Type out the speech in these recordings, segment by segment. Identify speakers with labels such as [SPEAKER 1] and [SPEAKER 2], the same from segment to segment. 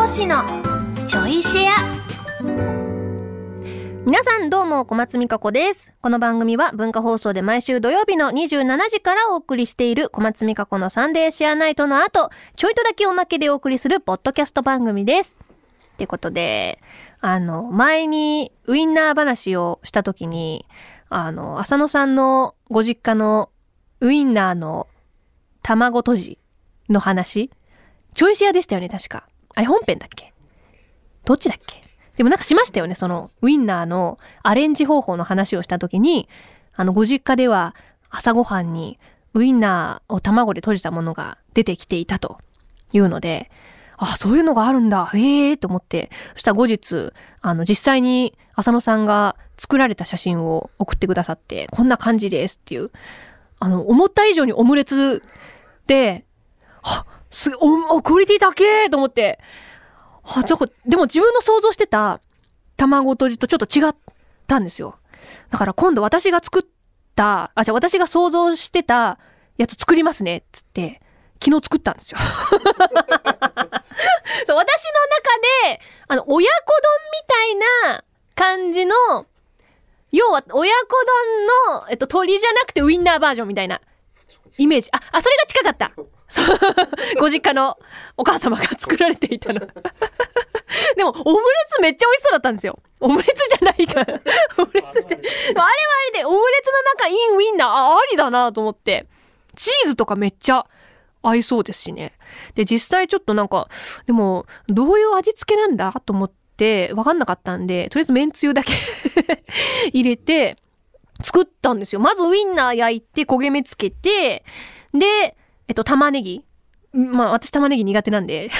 [SPEAKER 1] こしのちょいシェ
[SPEAKER 2] ア。皆さんどうも小松美香子です。この番組は文化放送で毎週土曜日の27時からお送りしている小松美香子のサンデーシェアナイトの後ちょいとだけおまけでお送りするポッドキャスト番組です。ってことであの前にウインナー話をした時にあの浅野さんのご実家のウインナーの卵とじの話。ちょいシェアでしたよね確か。あれ本編だっけ？どっちだっけ？でもなんかしましたよね、そのウインナーのアレンジ方法の話をした時に、あのご実家では朝ごはんにウインナーを卵で閉じたものが出てきていたというので、あ、そういうのがあるんだ、へえと思って、そしたら後日、あの実際に浅野さんが作られた写真を送ってくださって、こんな感じですっていう、あの、思った以上にオムレツで、あ、すお、クオリティ高えと思って、あ、ちょでも自分の想像してた卵とじとちょっと違ったんですよ。だから今度私が作った、あ、じゃあ私が想像してたやつ作りますね、つって、昨日作ったんですよ。そう、私の中で、あの、親子丼みたいな感じの、要は、親子丼の、えっと、鶏じゃなくてウインナーバージョンみたいなイメージ。あ、あ、それが近かった。そう。ご実家のお母様が作られていたの。でも、オムレツめっちゃ美味しそうだったんですよ。オムレツじゃないから。オムレツじゃ、あれはあれで、オムレツの中インウィンナー、あ、ありだなと思って。チーズとかめっちゃ合いそうですしね。で、実際ちょっとなんか、でも、どういう味付けなんだ？と思って、わかんなかったんで、とりあえず麺つゆだけ 入れて、作ったんですよ。まずウインナー焼いて焦げ目つけて、で、えっと、玉ねぎ。まあ、私玉ねぎ苦手なんで。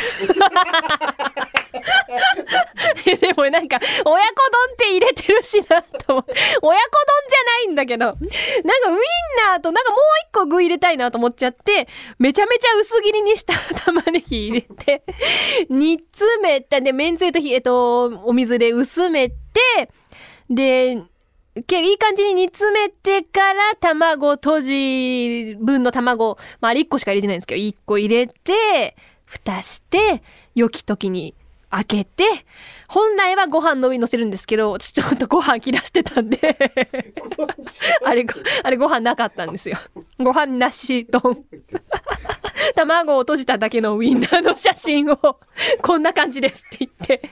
[SPEAKER 2] でもなんか、親子丼って入れてるしな、と思って。親子丼じゃないんだけど。なんかウインナーとなんかもう一個具入れたいなと思っちゃって、めちゃめちゃ薄切りにした玉ねぎ入れて、煮詰めて、で、めんつゆと、えっと、お水で薄めて、で、いい感じに煮詰めてから卵とじ分の卵、まああれ1個しか入れてないんですけど、1個入れて、蓋して、良き時に開けて、本来はご飯の上に乗せるんですけど、私ちょっとご飯切らしてたんで あれ、あれご飯なかったんですよ。ご飯なし丼。卵を閉じただけのウインナーの写真をこんな感じですって言って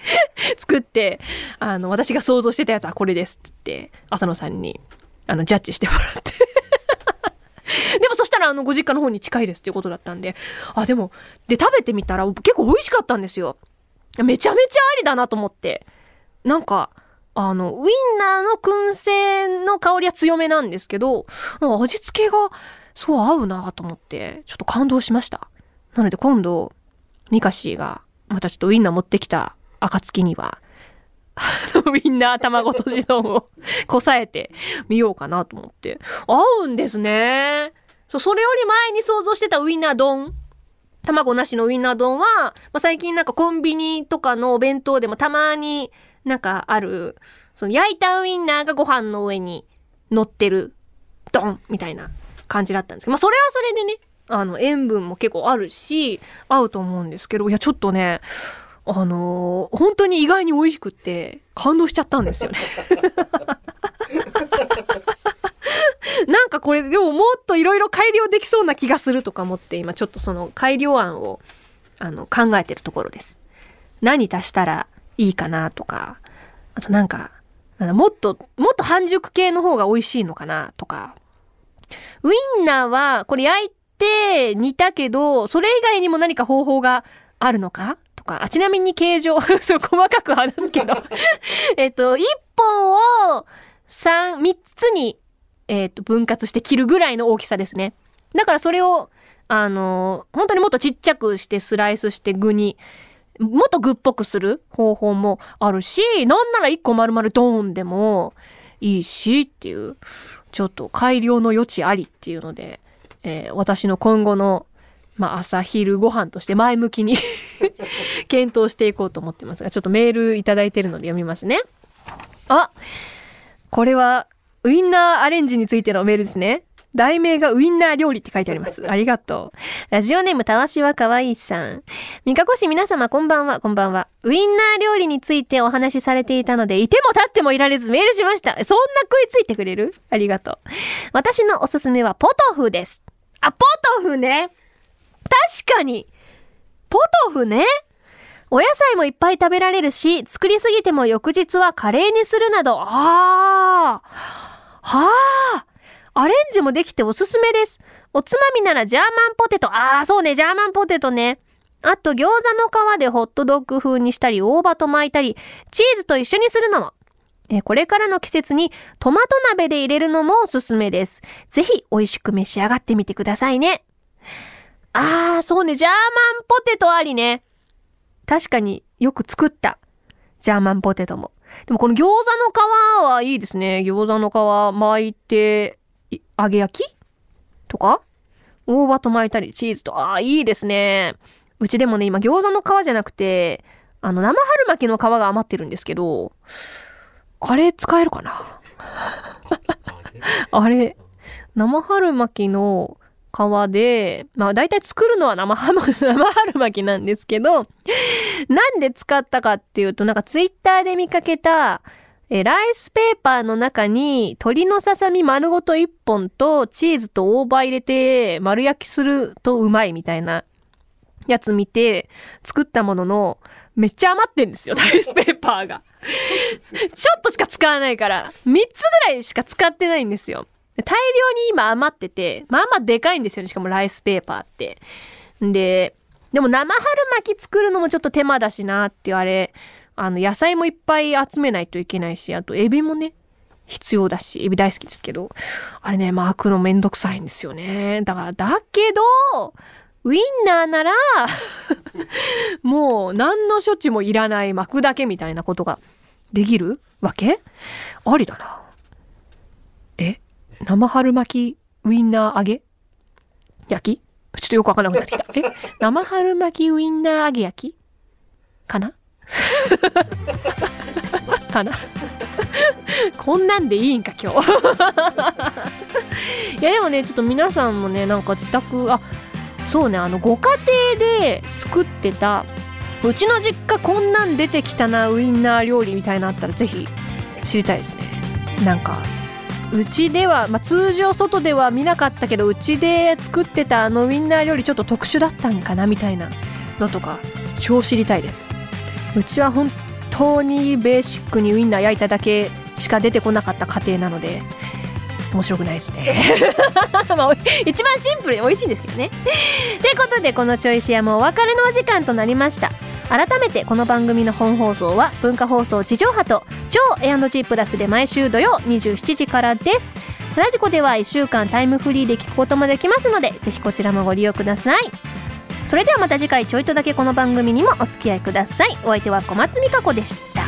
[SPEAKER 2] 作って、あの、私が想像してたやつはこれですって言って、浅野さんに、あの、ジャッジしてもらって でもそしたらあのご実家の方に近いですっていうことだったんで、あ、でも、で食べてみたら結構美味しかったんですよ。めちゃめちゃありだなと思って。なんか、あの、ウインナーの燻製の香りは強めなんですけど、味付けがそう合うなと思って、ちょっと感動しました。なので今度、ミカシーがまたちょっとウインナー持ってきた暁には、ウインナー卵とじ丼を こさえてみようかなと思って。合うんですね。そう、それより前に想像してたウインナー丼。卵なしのウインナー丼は、まあ、最近なんかコンビニとかのお弁当でもたまになんかある、その焼いたウインナーがご飯の上に乗ってる、ドンみたいな感じだったんですけど、まあそれはそれでね、あの、塩分も結構あるし、合うと思うんですけど、いや、ちょっとね、あのー、本当に意外に美味しくって、感動しちゃったんですよね。なんかこれ、でももっといろいろ改良できそうな気がするとか思って、今ちょっとその改良案を、あの、考えてるところです。何足したらいいかなとか、あとなんか、なんもっと、もっと半熟系の方が美味しいのかなとか、ウインナーは、これ焼いて煮たけど、それ以外にも何か方法があるのか？とか、あ、ちなみに形状、そう、細かく話すけど えっと、1本を3、3つに、えっと、分割して切るぐらいの大きさですね。だからそれを、あの本当にもっとちっちゃくしてスライスして具に、もっと具っぽくする方法もあるし、なんなら1個丸々ドーンでもいいしっていう。ちょっと改良の余地ありっていうので、えー、私の今後の、まあ、朝昼ご飯として前向きに 検討していこうと思ってますが、ちょっとメールいただいてるので読みますね。あこれは、ウインナーアレンジについてのメールですね。題名がウインナー料理って書いてあります。ありがとう。ラジオネームたわしはかわいいさん。三かこ市皆様こんばんは、こんばんは。ウインナー料理についてお話しされていたので、いても立ってもいられずメールしました。そんな食いついてくれる？ありがとう。私のおすすめはポトフです。あ、ポトフね。確かに。ポトフね。お野菜もいっぱい食べられるし、作りすぎても翌日はカレーにするなど、あー。はあ。アレンジもできておすすめです。おつまみならジャーマンポテト。ああ、そうね、ジャーマンポテトね。あと、餃子の皮でホットドッグ風にしたり、大葉と巻いたり、チーズと一緒にするのも。えこれからの季節にトマト鍋で入れるのもおすすめです。ぜひ美味しく召し上がってみてくださいね。ああ、そうね、ジャーマンポテトありね。確かによく作った。ジャーマンポテトも。でもこの餃子の皮はいいですね。餃子の皮巻いて、揚げ焼き？とか？大葉と巻いたり、チーズと、ああ、いいですね。うちでもね、今餃子の皮じゃなくて、あの、生春巻きの皮が余ってるんですけど、あれ使えるかな？あれ、生春巻きの皮で、まあ大体作るのは生春 生春巻きなんですけど、なんで使ったかっていうと、なんかツイッターで見かけた、えライスペーパーの中に鶏のささみ丸ごと1本とチーズと大葉入れて丸焼きするとうまいみたいなやつ見て作ったもののめっちゃ余ってんですよ、ライスペーパーが。ちょっとしか使わないから、3つぐらいしか使ってないんですよ。大量に今余ってて、まあまあでかいんですよね、しかもライスペーパーって。で、でも生春巻き作るのもちょっと手間だしなっていうあれ、あの野菜もいっぱい集めないといけないし、あとエビもね、必要だし、エビ大好きですけど、あれね、巻くのめんどくさいんですよね。だから、だけど、ウインナーなら、もう何の処置もいらない巻くだけみたいなことができるわけ？ありだな。え生春巻きウインナー揚げ？焼き？ちょっとよくわかんなくなってきた。え生春巻きウインナー揚げ焼き？かな？かな。こんなんでいいんか今日。いやでもねちょっと皆さんもねなんか自宅あそうねあのご家庭で作ってたうちの実家こんなん出てきたなウインナー料理みたいなあったらぜひ知りたいですね。なんかうちでは、まあ、通常外では見なかったけどうちで作ってたあのウインナー料理ちょっと特殊だったんかなみたいなのとか超知りたいです。うちは本当にベーシックにウインナー焼いただけしか出てこなかった家庭なので面白くないですね。まあ一番シンプルで美味しいんですけどね。ということでこのちょいシアもお別れのお時間となりました。改めてこの番組の本放送は文化放送地上波と超 A&G プラスで毎週土曜27時からです。ラジコでは1週間タイムフリーで聞くこともできますのでぜひこちらもご利用ください。それではまた次回ちょいとだけこの番組にもお付き合いください。お相手は小松美香子でした。